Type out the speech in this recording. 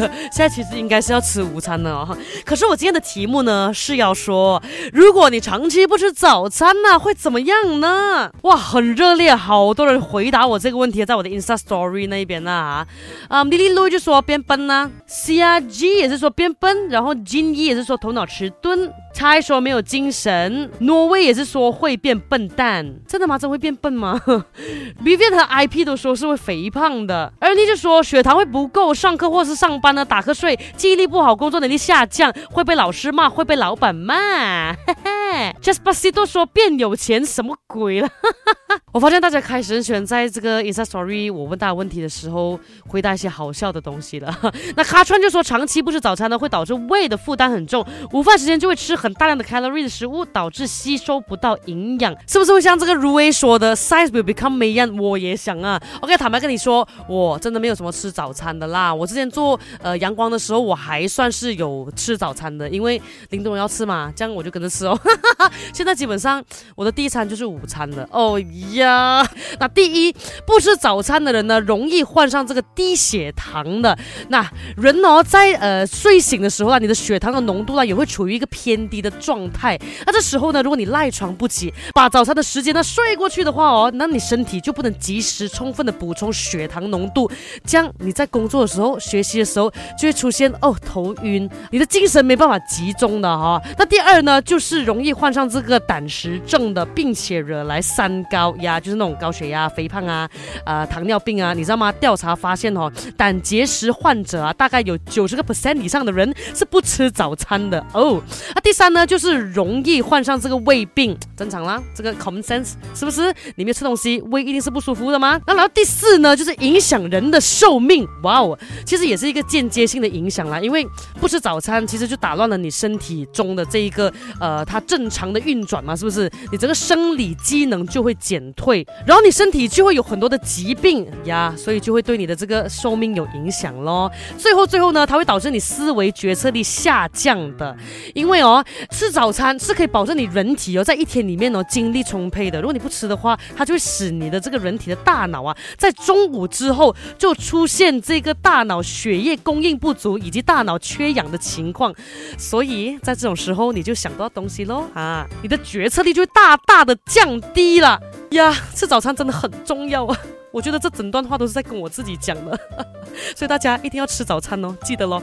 现在其实应该是要吃午餐了哦。可是我今天的题目呢是要说，如果你长期不吃早餐呢，会怎么样呢？哇，很热烈，好多人回答我这个问题，在我的 Insta Story 那一边呢啊。啊，Lily 露就说变笨呢，C R G 也是说变笨，然后 Jin Yi 也是说头脑迟钝。猜说没有精神，挪威也是说会变笨蛋，真的吗？真会变笨吗？Vivian 和 IP 都说是会肥胖的，而你就说血糖会不够，上课或是上班呢打瞌睡，记忆力不好，工作能力下降，会被老师骂，会被老板骂。嘿嘿 Just b a s i 都说变有钱，什么鬼了？我发现大家开始喜欢在这个 Insta Story 我问大家问题的时候回答一些好笑的东西了。那卡川就说长期不吃早餐呢，会导致胃的负担很重，午饭时间就会吃很大量的 calorie 的食物，导致吸收不到营养，是不是会像这个如 A 说的 size will become 美样？我也想啊。OK，坦白跟你说，我真的没有什么吃早餐的啦。我之前做呃阳光的时候，我还算是有吃早餐的，因为林东要吃嘛，这样我就跟着吃哦。现在基本上我的第一餐就是午餐了哦耶呀。那第一不吃早餐的人呢，容易患上这个低血糖的。那人哦，在呃睡醒的时候啊，你的血糖的浓度啊也会处于一个偏低的状态。那这时候呢，如果你赖床不起，把早餐的时间呢睡过去的话哦，那你身体就不能及时充分的补充血糖浓度，这样你在工作的时候、学习的时候就会出现哦头晕，你的精神没办法集中的哈。那第二呢，就是容易。患上这个胆石症的，并且惹来三高呀，就是那种高血压、肥胖啊，呃，糖尿病啊，你知道吗？调查发现哦，胆结石患者啊，大概有九十个 percent 以上的人是不吃早餐的哦。那第三呢，就是容易患上这个胃病，正常啦，这个 common sense 是不是？你没有吃东西，胃一定是不舒服的吗？那然后第四呢，就是影响人的寿命。哇哦，其实也是一个间接性的影响啦，因为不吃早餐，其实就打乱了你身体中的这一个呃，它正。常的运转嘛，是不是？你整个生理机能就会减退，然后你身体就会有很多的疾病呀，所以就会对你的这个寿命有影响咯。最后，最后呢，它会导致你思维决策力下降的。因为哦，吃早餐是可以保证你人体哦在一天里面哦精力充沛的。如果你不吃的话，它就会使你的这个人体的大脑啊，在中午之后就出现这个大脑血液供应不足以及大脑缺氧的情况。所以在这种时候，你就想到东西喽。啊，你的决策力就会大大的降低了呀！吃早餐真的很重要啊！我觉得这整段话都是在跟我自己讲的，所以大家一定要吃早餐哦，记得喽。